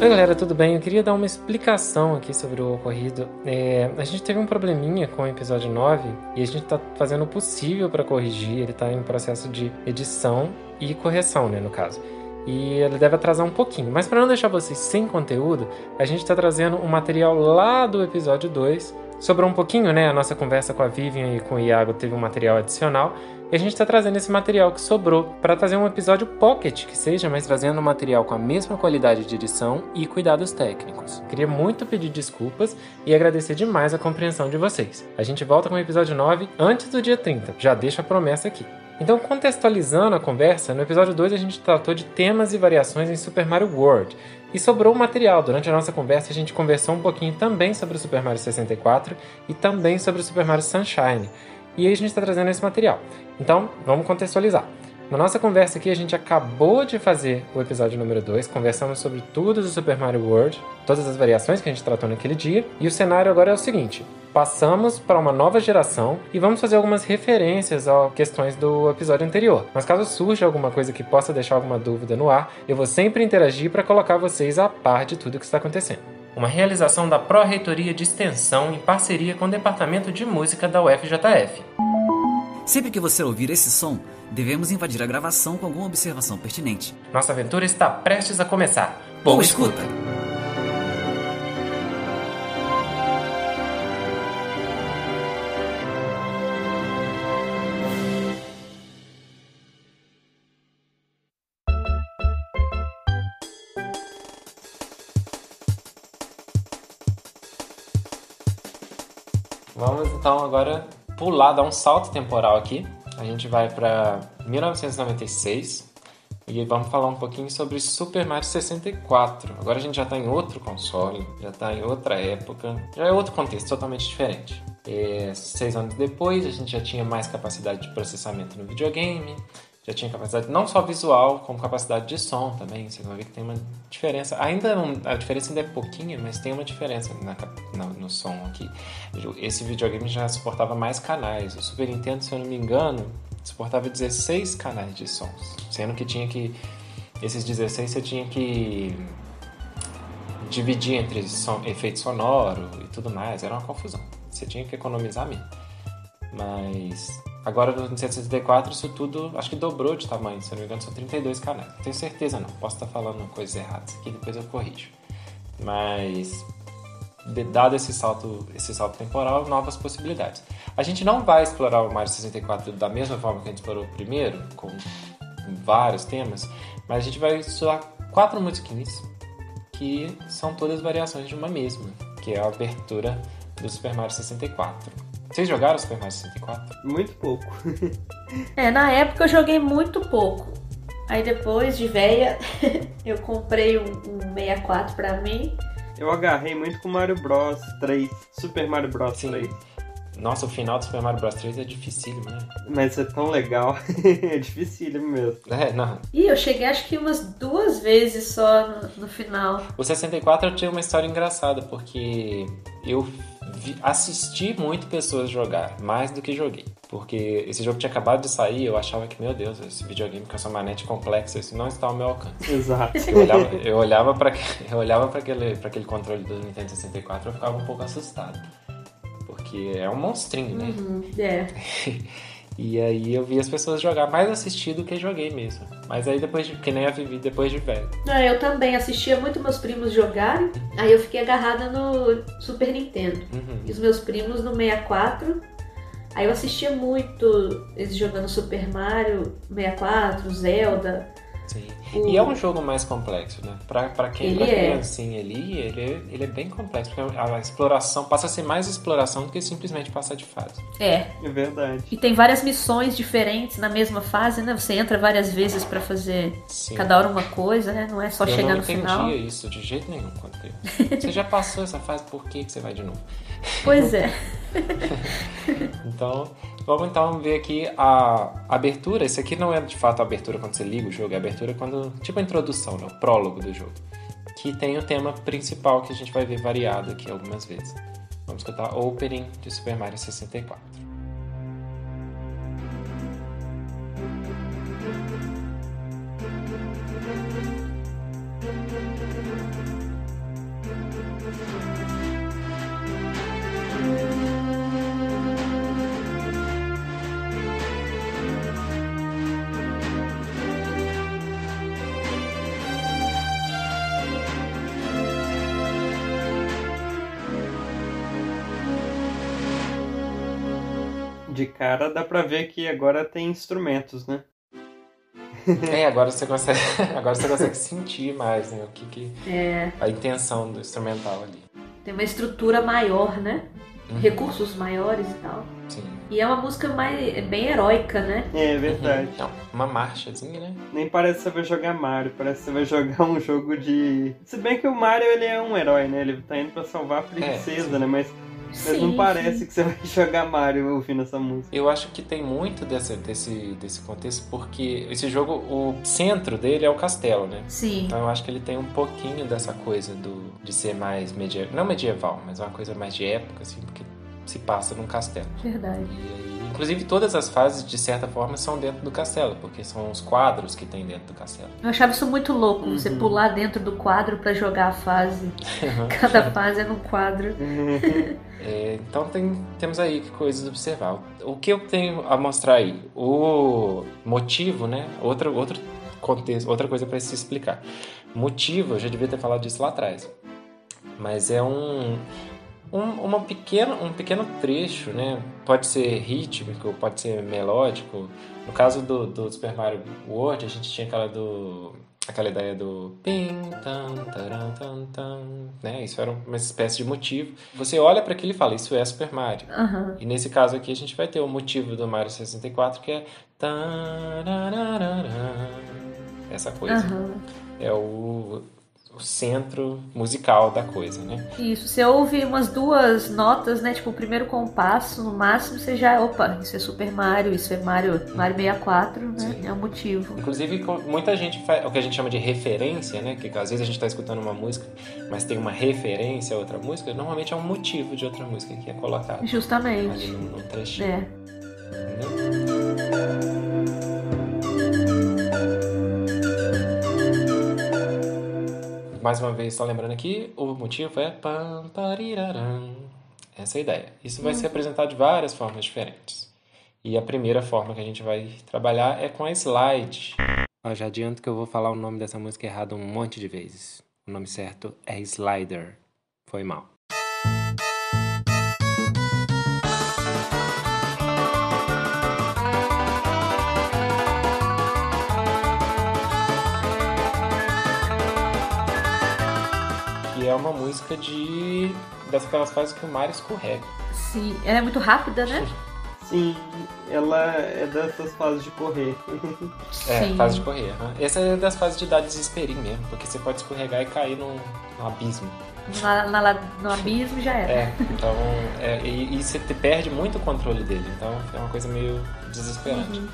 Oi galera, tudo bem? Eu queria dar uma explicação aqui sobre o ocorrido. É, a gente teve um probleminha com o episódio 9 e a gente tá fazendo o possível para corrigir. Ele tá em processo de edição e correção, né, no caso. E ele deve atrasar um pouquinho. Mas para não deixar vocês sem conteúdo, a gente está trazendo um material lá do episódio 2. Sobrou um pouquinho, né? A nossa conversa com a Vivian e com o Iago teve um material adicional. E a gente está trazendo esse material que sobrou para trazer um episódio pocket que seja, mas trazendo um material com a mesma qualidade de edição e cuidados técnicos. Queria muito pedir desculpas e agradecer demais a compreensão de vocês. A gente volta com o episódio 9 antes do dia 30. Já deixo a promessa aqui. Então, contextualizando a conversa, no episódio 2 a gente tratou de temas e variações em Super Mario World. E sobrou material. Durante a nossa conversa, a gente conversou um pouquinho também sobre o Super Mario 64 e também sobre o Super Mario Sunshine. E aí a gente está trazendo esse material. Então, vamos contextualizar. Na nossa conversa aqui, a gente acabou de fazer o episódio número 2, conversamos sobre tudo do Super Mario World, todas as variações que a gente tratou naquele dia, e o cenário agora é o seguinte: passamos para uma nova geração e vamos fazer algumas referências a questões do episódio anterior. Mas caso surja alguma coisa que possa deixar alguma dúvida no ar, eu vou sempre interagir para colocar vocês a par de tudo que está acontecendo. Uma realização da Pró-Reitoria de Extensão em parceria com o Departamento de Música da UFJF. Sempre que você ouvir esse som, devemos invadir a gravação com alguma observação pertinente. Nossa aventura está prestes a começar. Boa escuta! Vamos então agora pular, dar um salto temporal aqui. A gente vai para 1996 e vamos falar um pouquinho sobre Super Mario 64. Agora a gente já está em outro console, já está em outra época, já é outro contexto totalmente diferente. E seis anos depois, a gente já tinha mais capacidade de processamento no videogame, já tinha capacidade não só visual, como capacidade de som também. Você vai ver que tem uma diferença. Ainda não, a diferença ainda é pouquinha, mas tem uma diferença na, na, no som aqui. Esse videogame já suportava mais canais. O Super Nintendo, se eu não me engano, suportava 16 canais de sons, sendo que tinha que esses 16 você tinha que dividir entre som, efeito sonoro e tudo mais. Era uma confusão. Você tinha que economizar mesmo. Mas Agora no 164 isso tudo acho que dobrou de tamanho, se eu não me engano são 32 canais. Tenho certeza não, posso estar falando coisas erradas aqui, depois eu corrijo. Mas dado esse salto, esse salto temporal, novas possibilidades. A gente não vai explorar o Mario 64 da mesma forma que a gente explorou o primeiro, com vários temas, mas a gente vai estudar quatro musiquinhas que são todas variações de uma mesma, que é a abertura do Super Mario 64. Vocês jogaram Super Mario 64? Muito pouco. é, na época eu joguei muito pouco. Aí depois, de véia, eu comprei um, um 64 pra mim. Eu agarrei muito com Mario Bros 3, Super Mario Bros Sim. 3. Nossa, o final do Super Mario Bros 3 é dificílimo, né? Mas é tão legal. é dificílimo mesmo. É, não. Ih, eu cheguei acho que umas duas vezes só no, no final. O 64 tinha uma história engraçada, porque eu assisti muito pessoas jogar, mais do que joguei. Porque esse jogo tinha acabado de sair eu achava que, meu Deus, esse videogame com essa manete complexa, isso não está ao meu alcance. Exato. Eu olhava, eu olhava para eu olhava para aquele, aquele controle do Nintendo 64 e eu ficava um pouco assustado. Porque é um monstrinho, né? Uhum, é. E aí eu vi as pessoas jogar mais assisti do que joguei mesmo. Mas aí depois de. Que nem a Vivi depois de velho. Não, eu também assistia muito meus primos jogarem. Aí eu fiquei agarrada no Super Nintendo. Uhum. E os meus primos no 64. Aí eu assistia muito eles jogando Super Mario 64, Zelda. Sim. O... E é um jogo mais complexo, né? Pra, pra quem ele pra é. criancinha ali, ele é, ele é bem complexo, porque a exploração passa a ser mais exploração do que simplesmente passar de fase. É. É verdade. E tem várias missões diferentes na mesma fase, né? Você entra várias vezes para fazer Sim. cada hora uma coisa, né? Não é só Eu chegar no final. Eu não entendia isso de jeito nenhum quando criança. Você já passou essa fase, por que, que você vai de novo? Pois é. então, vamos então ver aqui a abertura. Esse aqui não é de fato a abertura quando você liga o jogo, é a abertura quando. Tipo a introdução, né? o prólogo do jogo. Que tem o tema principal que a gente vai ver variado aqui algumas vezes. Vamos escutar Opening de Super Mario 64. De cara dá pra ver que agora tem instrumentos, né? É, agora você consegue, agora você consegue sentir mais, né? O que, que É, a intenção do instrumental ali. tem uma estrutura maior, né? Uhum. Recursos maiores e tal. Sim. E é uma música mais, é bem heróica, né? É verdade. Então, uma marchazinha, né? Nem parece que você vai jogar Mario, parece que você vai jogar um jogo de. Se bem que o Mario ele é um herói, né? Ele tá indo pra salvar a princesa, sim. né? Mas, mas Sim, não parece sim. que você vai jogar Mario ouvindo essa música. Eu acho que tem muito dessa, desse, desse contexto, porque esse jogo, o centro dele é o castelo, né? Sim. Então eu acho que ele tem um pouquinho dessa coisa do, de ser mais medieval. Não medieval, mas uma coisa mais de época, assim, porque se passa num castelo. Verdade. E inclusive todas as fases, de certa forma, são dentro do castelo, porque são os quadros que tem dentro do castelo. Eu achava isso muito louco, você Uhum. pular dentro do quadro pra jogar a fase. Cada fase é num quadro. É, então tem, temos aí coisas a observar. O que eu tenho a mostrar aí? O motivo, né? Outra, outro contexto, outra coisa para se explicar. Motivo, eu já devia ter falado disso lá atrás. Mas é um, um, uma pequena, um pequeno trecho, né? Pode ser rítmico, pode ser melódico. No caso do, do Super Mario World, a gente tinha aquela do aquela ideia do pim tam taram tam tam, né? Isso era uma espécie de motivo. Você olha para aquilo e fala, isso é Super Mario. Aham. E nesse caso aqui a gente vai ter o motivo do Mario 64 que é essa coisa. Aham. É o, o centro musical da coisa, né? Isso, você ouve umas duas notas, né? Tipo, o primeiro compasso, no máximo, você já. Opa, isso é Super Mario, isso é Mario, Mario 64, né? Sim. É o motivo. Inclusive, muita gente faz o que a gente chama de referência, né? Que às vezes a gente está escutando uma música, mas tem uma referência a outra música, normalmente é um motivo de outra música que é colocado ali Justamente. num, num trechinho. É. entendeu? Mais uma vez, só lembrando aqui, o motivo é. Essa é a ideia. Isso vai ser apresentado de várias formas diferentes. E a primeira forma que a gente vai trabalhar é com a slide. Ó, já adianto que eu vou falar o nome dessa música errado um monte de vezes. O nome certo é Slider. Foi mal. É uma música de. daquelas fases que o Mario escorrega. Sim, ela é muito rápida, né? Sim, ela é dessas fases de correr. É, Sim. fase de correr. aham. Essa é das fases de dar desesperinho mesmo, porque você pode escorregar e cair num, num abismo. Na, na no abismo já era. É, então. é, e, e você perde muito o controle dele, então é uma coisa meio desesperante. Uhum.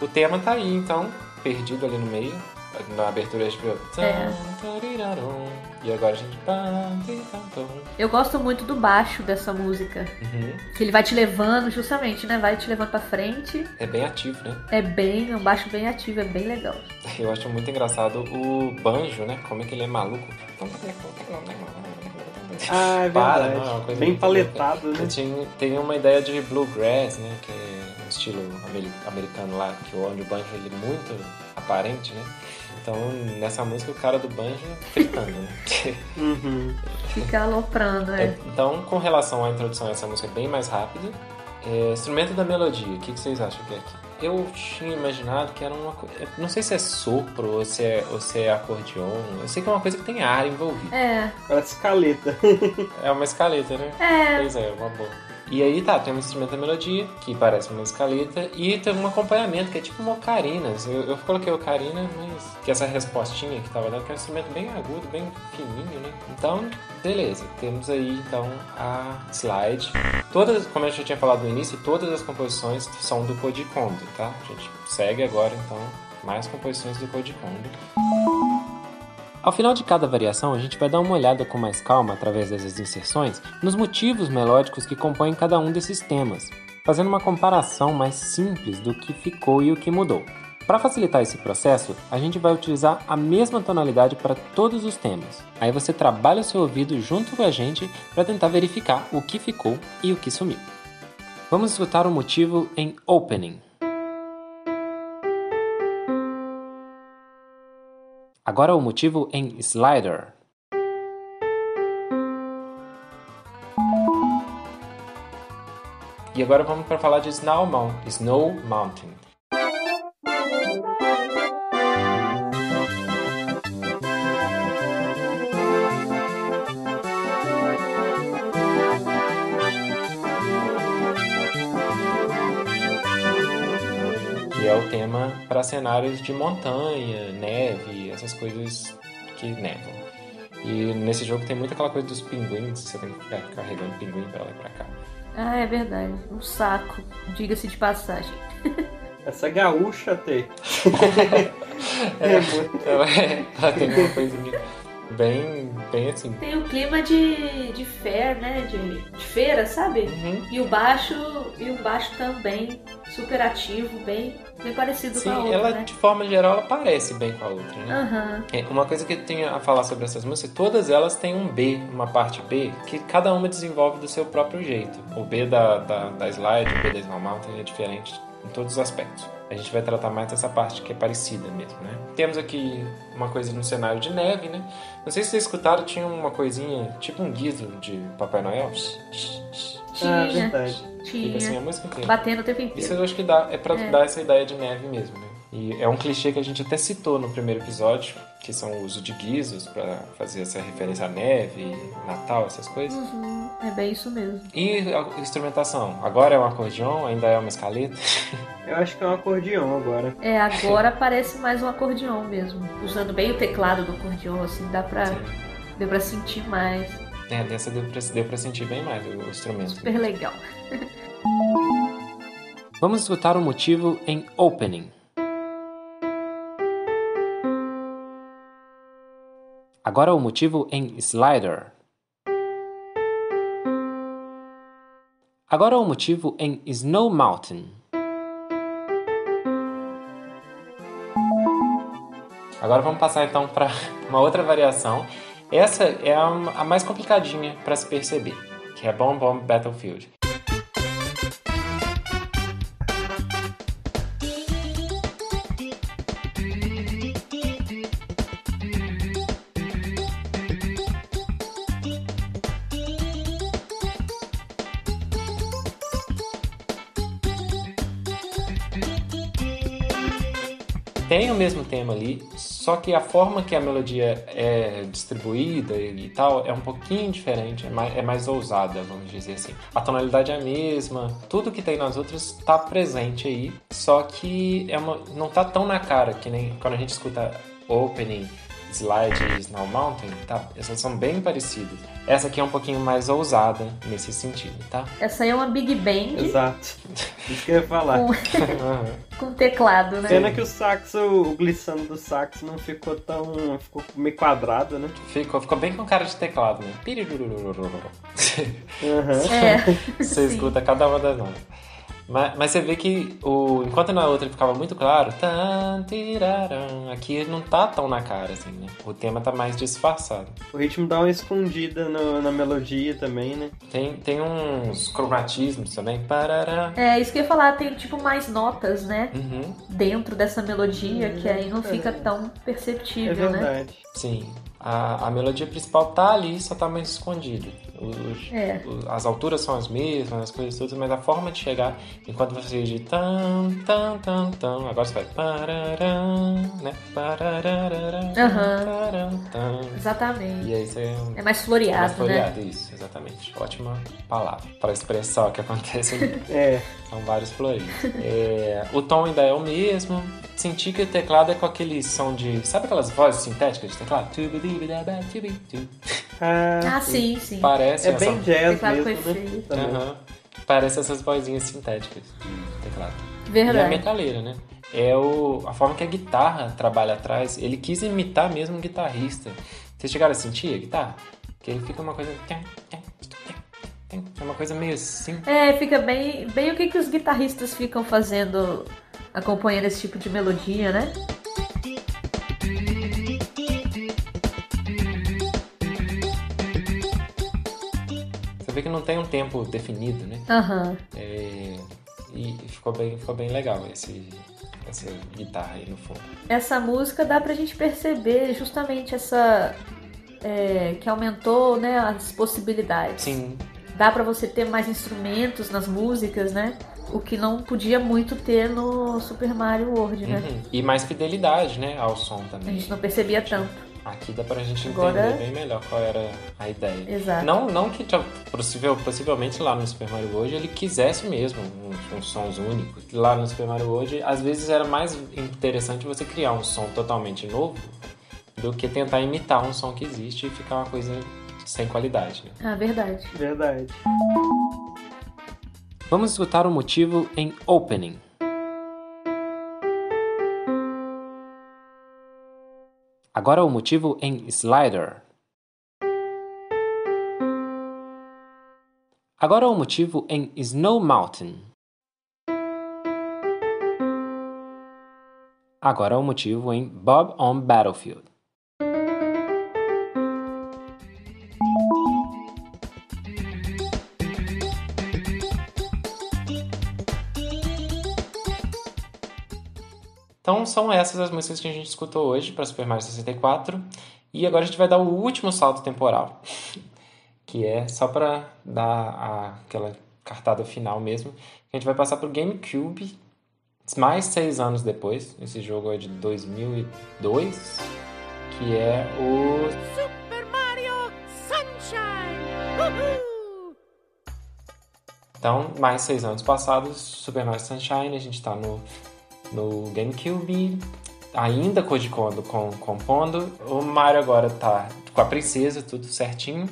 O tema tá aí, então, perdido ali no meio. Na abertura a gente viu. É. E agora a gente. Eu gosto muito do baixo dessa música. Uhum. Que ele vai te levando, justamente, né? Vai te levando pra frente. É bem ativo, né? É bem, é um baixo bem ativo, é bem legal. Eu acho muito engraçado o banjo, né? Como é que ele é maluco. Ah, é Para, verdade. não, é uma coisa Bem paletado, né? Tinha, tem uma ideia de bluegrass, né? Que é um estilo ameri- americano lá, que o banjo ele é muito aparente, né? Então, nessa música, o cara do banjo fritando, né? Uhum. Fica aloprando, é. É, então, com relação à introdução, essa música é bem mais rápida. É, instrumento da melodia, o que, que vocês acham que é aqui? Eu tinha imaginado que era uma coisa. Não sei se é sopro ou se é, ou se é acordeon. Eu sei que é uma coisa que tem ar envolvido. É, Parece caleta. É uma escaleta, né? é. Pois é, uma boa. E aí tá, tem um instrumento da melodia, que parece uma escaleta, e tem um acompanhamento, que é tipo uma ocarina. Eu, eu coloquei ocarina, mas que essa respostinha que tava dando, que é um instrumento bem agudo, bem fininho, né? Então, beleza, temos aí então a slide. Todas, como eu já tinha falado no início, todas as composições são do Code Kondo, tá? A gente segue agora então mais composições do Code Kondo. Ao final de cada variação, a gente vai dar uma olhada com mais calma, através dessas inserções, nos motivos melódicos que compõem cada um desses temas, fazendo uma comparação mais simples do que ficou e o que mudou. Para facilitar esse processo, a gente vai utilizar a mesma tonalidade para todos os temas. Aí você trabalha o seu ouvido junto com a gente para tentar verificar o que ficou e o que sumiu. Vamos escutar o motivo em Opening. Agora o motivo em Slider. E agora vamos para falar de Snow Mountain. Snow Mountain. Que é o tema para cenários de montanha, neve, essas coisas que nevam. E nesse jogo tem muito aquela coisa dos pinguins, você tem que ficar carregando pinguim para lá e pra cá. Ah, é verdade. Um saco, diga-se de passagem. Essa gaúcha tem. é, muito... ela, é, ela tem uma coisinha bem, bem assim. Tem o clima de, de fair, né? De, de feira, sabe? Uhum. E o baixo e o baixo também super ativo, bem, bem parecido Sim, com a outra, ela né? de forma geral ela parece bem com a outra, né? É, Uma coisa que eu tenho a falar sobre essas músicas, todas elas têm um B, uma parte B, que cada uma desenvolve do seu próprio jeito. O B da, da, da Slide, o B da Mountain é diferente em todos os aspectos. A gente vai tratar mais dessa parte que é parecida mesmo, né? Temos aqui uma coisa no cenário de neve, né? Não sei se vocês escutaram, tinha uma coisinha, tipo um guizo de Papai Noel. Ah, Tinha, verdade. Fica assim a tinha. música inteira. Batendo o tempo Isso inteiro. eu acho que dá, é pra É. dar essa ideia de neve mesmo, né? E é um clichê que a gente até citou no primeiro episódio, que são o uso de guizos pra fazer essa referência à neve, Natal, essas coisas. Uhum, é bem isso mesmo. E a instrumentação? Agora é um acordeon, ainda é uma escaleta. Eu acho que é um acordeão agora. É, agora parece mais um acordeon mesmo. Usando bem o teclado do acordeon, assim, dá pra, Sim. deu pra sentir mais. É, dessa deu pra, deu pra sentir bem mais o instrumento. Super legal. Vamos escutar o motivo em Opening. Agora o motivo em Slider. Agora o motivo em Snow Mountain. Agora vamos passar então para uma outra variação. Essa é a, mais complicadinha para se perceber, que é Bomb Bomb Battlefield. O mesmo tema ali, só que a forma que a melodia é distribuída e tal é um pouquinho diferente, é mais, é mais ousada, vamos dizer assim. A tonalidade é a mesma, tudo que tem nas outras está presente aí, só que é uma, não tá tão na cara que nem quando a gente escuta Opening, Slide e Snow Mountain, tá? Essas são bem parecidas. Essa aqui é um pouquinho mais ousada nesse sentido, tá? Essa aí é uma Big Band Exato. Isso que eu ia falar. com, com teclado, né? Pena que o saxo, o glissando do saxo não ficou tão. ficou meio quadrado, né? ficou, ficou bem com cara de teclado, né? Aham. É, Você sim. escuta cada uma das notas. Mas, mas você vê que o, enquanto na outra ficava muito claro, tan, tiraram, aqui não tá tão na cara, assim, né? O tema tá mais disfarçado. O ritmo dá uma escondida no- na melodia também, né? Tem, tem uns cromatismos também. Parará. É, isso que eu ia falar, tem tipo mais notas, né? Uhum, Dentro dessa melodia, que aí não fica tão É perceptível, né? verdade. sim. A, a melodia principal tá ali, só tá mais escondida. Os- É. o- as alturas são as mesmas, as coisas todas, mas a forma de chegar, enquanto você diz tan, tan, tan, tan, agora você vai parará, né? Parará, tan. Exatamente. E aí você É mais mais floreado, né? floreado, isso, exatamente. Ótima palavra para expressar o que acontece. É. São vários floridos. É, o tom ainda é o mesmo. Senti que o teclado é com aquele som de. Sabe aquelas vozes sintéticas de teclado? Tubitu. Ah, sim, sim. Parece É essa. bem jazz mesmo, né? Aham. Parece essas vozinhas sintéticas de teclado. E a Verdade. metaleira, né? É o, a forma que a guitarra trabalha atrás. Ele quis imitar mesmo um guitarrista. Vocês chegaram a sentir a guitarra? Que ele fica uma coisa. É uma coisa meio assim. É, fica bem, bem o que, que os guitarristas ficam fazendo, acompanhando esse tipo de melodia, né? Você vê que não tem um tempo definido, né? Aham. É, e ficou bem, ficou bem legal esse, essa guitarra aí no fundo. Essa música dá pra gente perceber justamente essa. é, que aumentou né, as possibilidades. Sim. dá para você ter mais instrumentos nas músicas, né? O que não podia muito ter no Super Mario World, né? Uhum. E mais fidelidade, né, ao som também. A gente não percebia tanto. Aqui dá pra gente Agora... entender bem melhor qual era a ideia. Exato. Não, não que possível, possivelmente lá no Super Mario World ele quisesse mesmo uns, uns sons únicos. Lá no Super Mario World, às vezes era mais interessante você criar um som totalmente novo do que tentar imitar um som que existe e ficar uma coisa sem qualidade. Né? Ah, verdade. Verdade. Vamos escutar o motivo em Opening. Agora o motivo em Slider. Agora o motivo em Snow Mountain. Agora o motivo em Bob on Battlefield. São essas as músicas que a gente escutou hoje para Super Mario 64. E agora a gente vai dar o último salto temporal, que é só para dar a, aquela cartada final mesmo. A gente vai passar para o GameCube, mais seis anos depois. Esse jogo é de 2002, que é o Super Mario Sunshine. Então, mais seis anos passados, Super Mario Sunshine, a gente está no no GameCube, ainda Koji Kondo com, compondo. O Mario agora tá com a princesa, tudo certinho.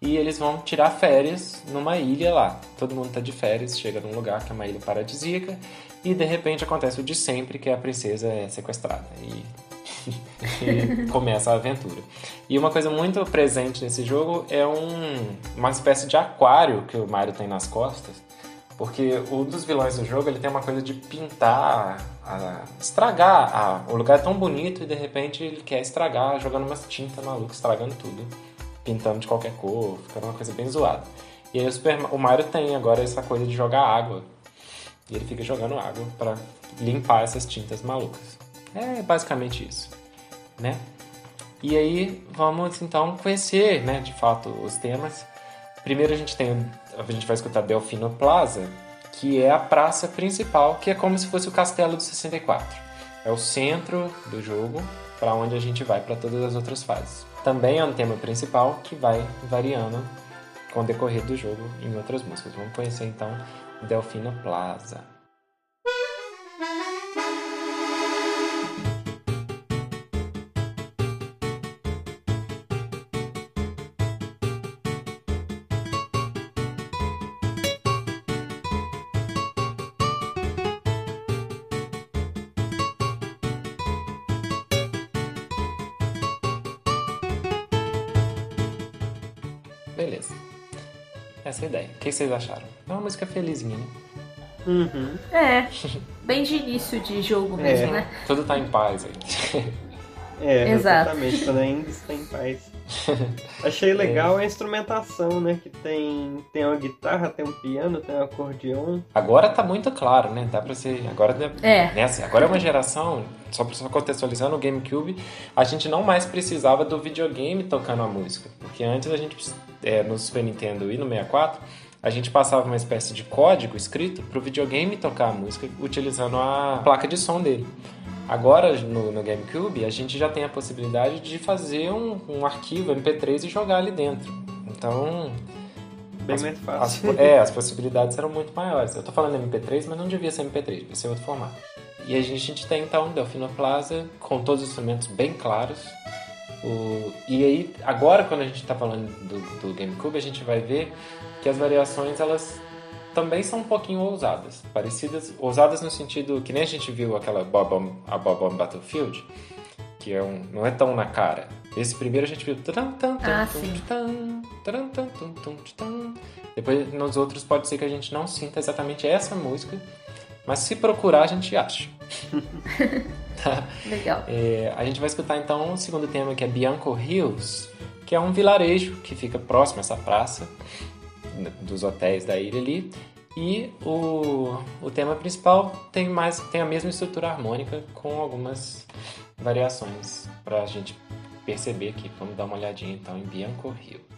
E eles vão tirar férias numa ilha lá. Todo mundo tá de férias, chega num lugar que é uma ilha paradisíaca. E de repente acontece o de sempre, que a princesa é sequestrada. E, e começa a aventura. E uma coisa muito presente nesse jogo é um, uma espécie de aquário que o Mario tem nas costas porque um dos vilões do jogo ele tem uma coisa de pintar, a, estragar. A, o lugar é tão bonito e de repente ele quer estragar jogando umas tintas malucas, estragando tudo. Pintando de qualquer cor, ficando uma coisa bem zoada. E aí o, Super, o Mario tem agora essa coisa de jogar água. E ele fica jogando água para limpar essas tintas malucas. É basicamente isso, né? E aí vamos então conhecer, né, de fato, os temas. Primeiro a gente tem a gente vai escutar Delfino Plaza, que é a praça principal, que é como se fosse o castelo do 64. É o centro do jogo, para onde a gente vai para todas as outras fases. Também é um tema principal que vai variando com o decorrer do jogo em outras músicas. Vamos conhecer então Delfino Plaza. Que vocês acharam? É uma música felizinha, né? Uhum. É, bem de início de jogo mesmo, É. né? Tudo tá em paz aí. É, Exato. exatamente, quando ainda está em paz. Achei legal a instrumentação, né? Que tem, tem uma guitarra, tem um piano, tem um acordeon. Agora tá muito claro, né? Dá pra ser. Agora, É. né, assim, agora é uma geração, só pra só contextualizando o GameCube, a gente não mais precisava do videogame tocando a música. Porque antes a gente, é, no Super Nintendo e no 64, a gente passava uma espécie de código escrito pro videogame tocar a música utilizando a placa de som dele. Agora, no, no GameCube, a gente já tem a possibilidade de fazer um, um arquivo MP3 e jogar ali dentro. Então, Bem as, mais as, fácil. é, as possibilidades eram muito maiores. Eu tô falando MP3, mas não devia ser MP3, devia ser outro formato. E a gente, a gente tem então Delfino Plaza com todos os instrumentos bem claros. O, e aí, agora quando a gente está falando do, do GameCube, a gente vai ver que as variações elas também são um pouquinho ousadas. Parecidas, ousadas no sentido que nem a gente viu aquela Bob on, a Bob on Battlefield, que é um, não é tão na cara. Esse primeiro a gente viu. tan, tan, tan. Depois nos outros pode ser que a gente não sinta exatamente essa música, mas se procurar a gente acha. Tá? Legal. É, a gente vai escutar então o segundo tema que é Bianco Hills, que é um vilarejo que fica próximo a essa praça dos hotéis da ilha ali. E o, o tema principal tem mais tem a mesma estrutura harmônica com algumas variações para a gente perceber aqui. Vamos dar uma olhadinha então em Bianco Hill.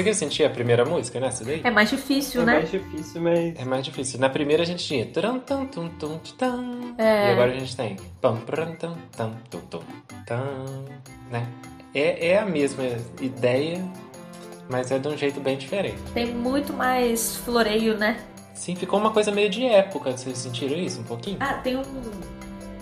Conseguiu sentir a primeira música, né? Essa daí? É mais difícil, É né? mais difícil, mas. É mais difícil. Na primeira a gente tinha. tum, tum. É. E agora a gente tem. pam, tum, tum, né? É, é a mesma ideia, mas é de um jeito bem diferente. Tem muito mais floreio, né? Sim, ficou uma coisa meio de época. Vocês sentiram isso um pouquinho? Ah, tem um,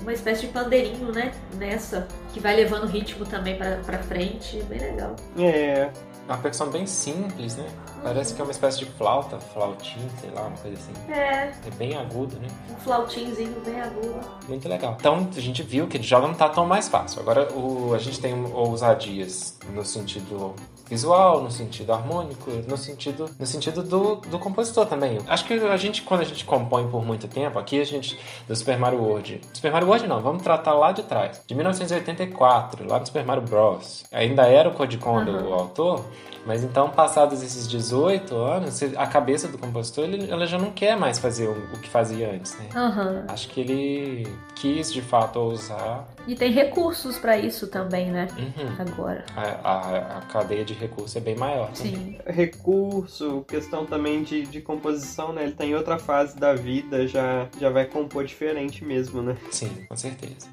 uma espécie de pandeirinho, né? Nessa, que vai levando o ritmo também pra, pra frente. Bem legal. É. Uma percussão bem simples, né? Parece que é uma espécie de flauta, flautim, sei lá, uma coisa assim. É, É bem agudo, né? um flautinzinho bem agudo. Muito legal. Então a gente viu que joga não tá tão mais fácil. Agora o, a gente tem ousadias no sentido visual, no sentido harmônico, no sentido, no sentido do, do compositor também. Acho que a gente, quando a gente compõe por muito tempo, aqui a gente, do Super Mario World. Super Mario World não, vamos tratar lá de trás. De 1984, lá no Super Mario Bros. Ainda era o Code Kondo Uhum. o autor, mas então, passados esses 18 anos, a cabeça do compositor, ele, ela já não quer mais fazer o, o que fazia antes, né? Aham. Acho que ele quis de fato ousar. E tem recursos pra isso também, né? Uhum. Agora. A, a- a cadeia de recursos é bem maior. também. Sim. Recurso, questão também de, de composição, né? Ele tá em outra fase da vida, já, já vai compor diferente mesmo, né? Sim, com certeza.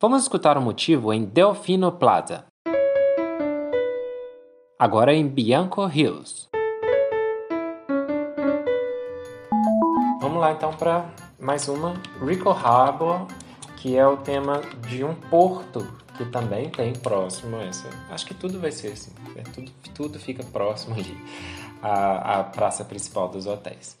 Vamos escutar o motivo em Delfino Plaza. Agora em Bianco Hills. Vamos lá então para mais uma Rico Harbor, que é o tema de um porto que também tem próximo essa. Acho que tudo vai ser assim. é tudo, tudo fica próximo ali à, à praça principal dos hotéis.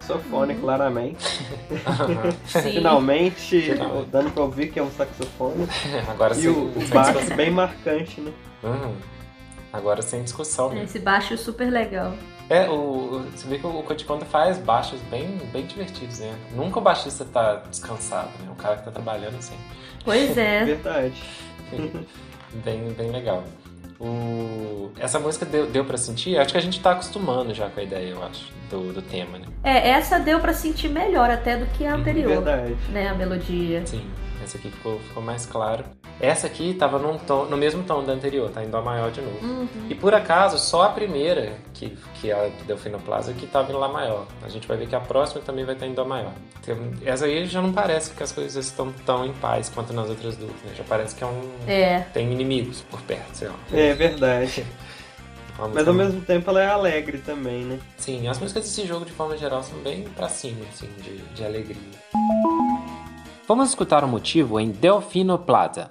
Saxofone, claramente. Sim. Finalmente, Finalmente. dando pra ouvir que é um saxofone. Agora E sim. o, o baixo bem marcante, né? Uhum. Agora sem discussão mesmo. Esse baixo super legal. É, o, você vê que o Code Kondo faz baixos bem, bem divertidos, né? Nunca o baixista tá descansado, né? O cara que tá trabalhando sempre. Pois é. Verdade. bem, bem legal. O... Essa música deu, deu pra sentir? Acho que a gente tá acostumando já com a ideia, eu acho, do, do tema, né? É, essa deu pra sentir melhor até do que a anterior. Verdade. Né, a melodia. Sim, essa aqui ficou, ficou mais claro. Essa aqui tava num tom, no mesmo tom da anterior, tá em Dó maior de novo. Uhum. E por acaso, só a primeira, que, que é a do Delfino Plaza, que tava em Lá maior. A gente vai ver que a próxima também vai estar em Dó maior. Então, essa aí já não parece que as coisas estão tão em paz quanto nas outras duas, né? Já parece que é um. É. Tem inimigos por perto, sei lá. É verdade. Mas ao mesmo tempo ela é alegre também, né? Sim, as músicas desse jogo, de forma geral, são bem pra cima, assim, de, de alegria. Vamos escutar o motivo em Delfino Plaza.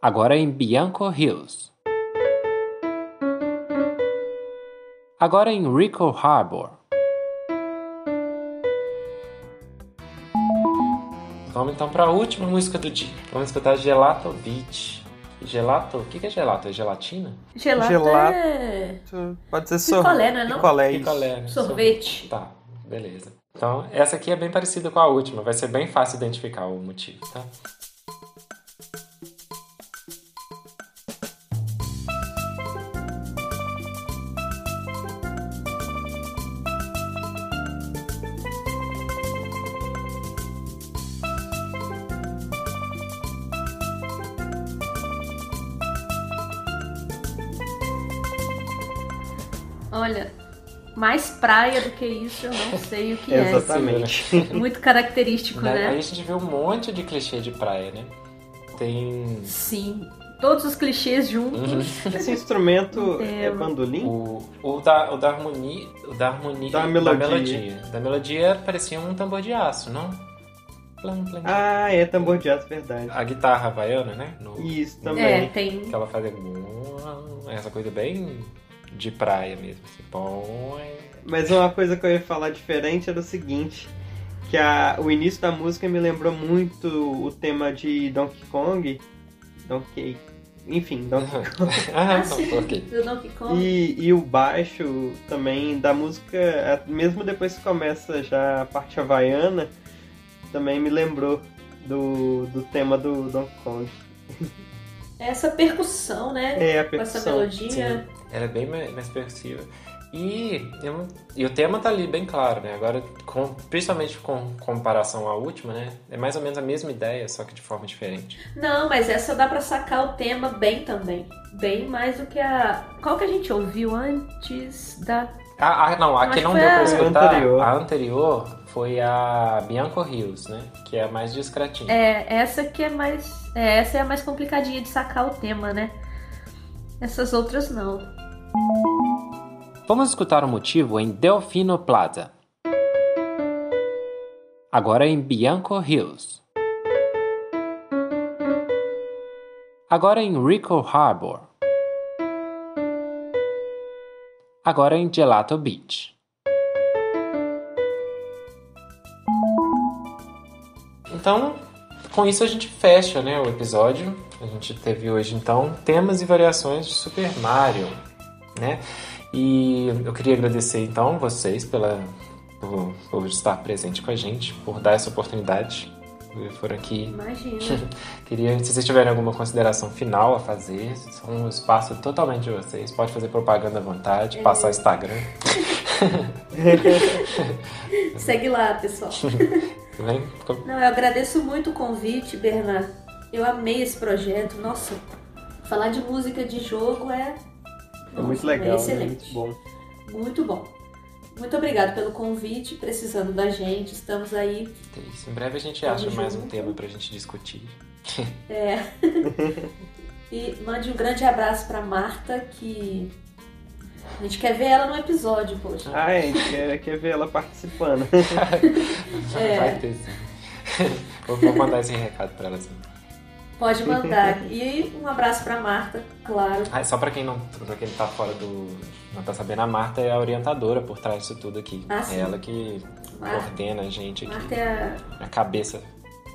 Agora em Bianco Hills. Agora em Rico Harbor. Vamos então para a última música do dia. Vamos escutar Gelato Beach. Gelato? O que é gelato? É gelatina? Gelato, Gelato. é Pode ser sor... Picolé, não é não? Picolé. Picolé, né? sorvete. Tá, beleza. Então, essa aqui é bem parecida com a última, vai ser bem fácil identificar o motivo, tá? Mais praia do que isso, eu não sei o que é. Exatamente. Muito característico, Daí- Aí né? a gente vê um monte de clichê de praia, né? Tem Sim. Todos os clichês juntos. Esse instrumento é Entendo. bandolim? o, o, da, o da harmonia. O da harmonia. Da melodia. melodia. Da melodia parecia um tambor de aço, não? Plam, plam. Ah, é tambor de aço, verdade. A guitarra havaiana, né? No, Isso É, também. tem. Que ela fazia. Essa coisa bem de praia mesmo. Assim. Bom, Mas uma coisa que eu ia falar diferente era o seguinte, que a, o início da música me lembrou muito o tema de Donkey Kong, Donkey, enfim, Donkey Kong. ah, Ah, sim. Do Donkey Kong. E, e o baixo também da música, é, mesmo depois que começa já a parte havaiana, também me lembrou do, do tema do Donkey Kong. Essa percussão, né? É, a Com essa percussão. melodia. Sim, ela é bem mais, percussiva. E, eu- e o tema tá ali bem claro, né? Agora, com- principalmente com comparação à última, né? É mais ou menos a mesma ideia, só que de forma diferente. Não, mas essa dá pra sacar o tema bem também. Bem mais do que a. Qual que a gente ouviu antes da. Ah, ah, não, a Acho que não deu a- pra escutar, anterior. a anterior foi a Bianco Rios, né? Que é a mais discretinha. É, essa que é mais. É, essa é a mais complicadinha de sacar o tema, né? Essas outras não. Vamos escutar o motivo em Delfino Plaza. Agora em Bianco Hills. Agora em Rico Harbor. Agora em Gelato Beach. Então, com isso a gente fecha né, o episódio. A gente teve hoje então temas e variações de Super Mario, né? E eu queria agradecer então vocês pela, por, por estar presente com a gente, por dar essa oportunidade. Por aqui. Imagina. Queria, se vocês tiverem alguma consideração final a fazer, é um espaço totalmente de vocês. Pode fazer propaganda à vontade, passar Instagram. Segue lá, pessoal. Vem, Não, eu agradeço muito o convite, Bernardo. Eu amei esse projeto. Nossa, falar de música de jogo é. É muito Nossa, legal, né? excelente. muito bom. Muito bom. Muito obrigado pelo convite, precisando da gente, estamos aí. Isso. Em breve a gente acha mais um tema pra gente discutir. É. e mande um grande abraço pra Marta, que a gente quer ver ela no episódio, poxa. Ah, é, a gente quer, quer ver ela participando. É. Vai ter sim. Vou, vou mandar esse recado pra ela sim. Pode mandar. E um abraço pra Marta, claro. Ah, só pra quem não pra quem tá fora do. não tá sabendo, a Marta é a orientadora por trás disso tudo aqui. Ah, é ela que Marta, coordena a gente aqui. Marta é a A cabeça.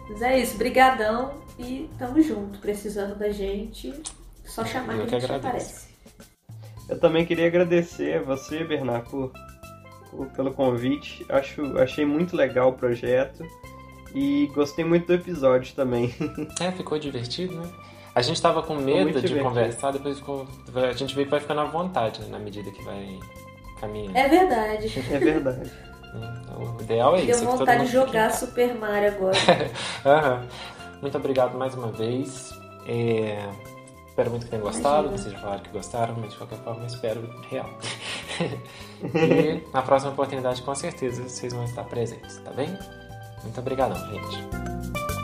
Mas é isso, brigadão e tamo junto. Precisando da gente, só chamar Eu que que a gente agradeço. aparece. Eu também queria agradecer a você, Bernardo, por, por- pelo convite. Acho, achei muito legal o projeto e gostei muito do episódio também. É, ficou divertido, né? A gente tava com medo de divertido. conversar, depois ficou- a gente vê que vai ficando à vontade né, na medida que vai caminhando. É verdade. É verdade. Então, o ideal é Deu isso. todo vontade de jogar casa. Super Mario agora. Aham. Muito obrigado mais uma vez. É, Espero muito que tenham gostado. Vocês já falaram que gostaram, mas de qualquer forma eu espero real. e na próxima oportunidade, com certeza, vocês vão estar presentes, tá bem? Muito obrigadão, gente.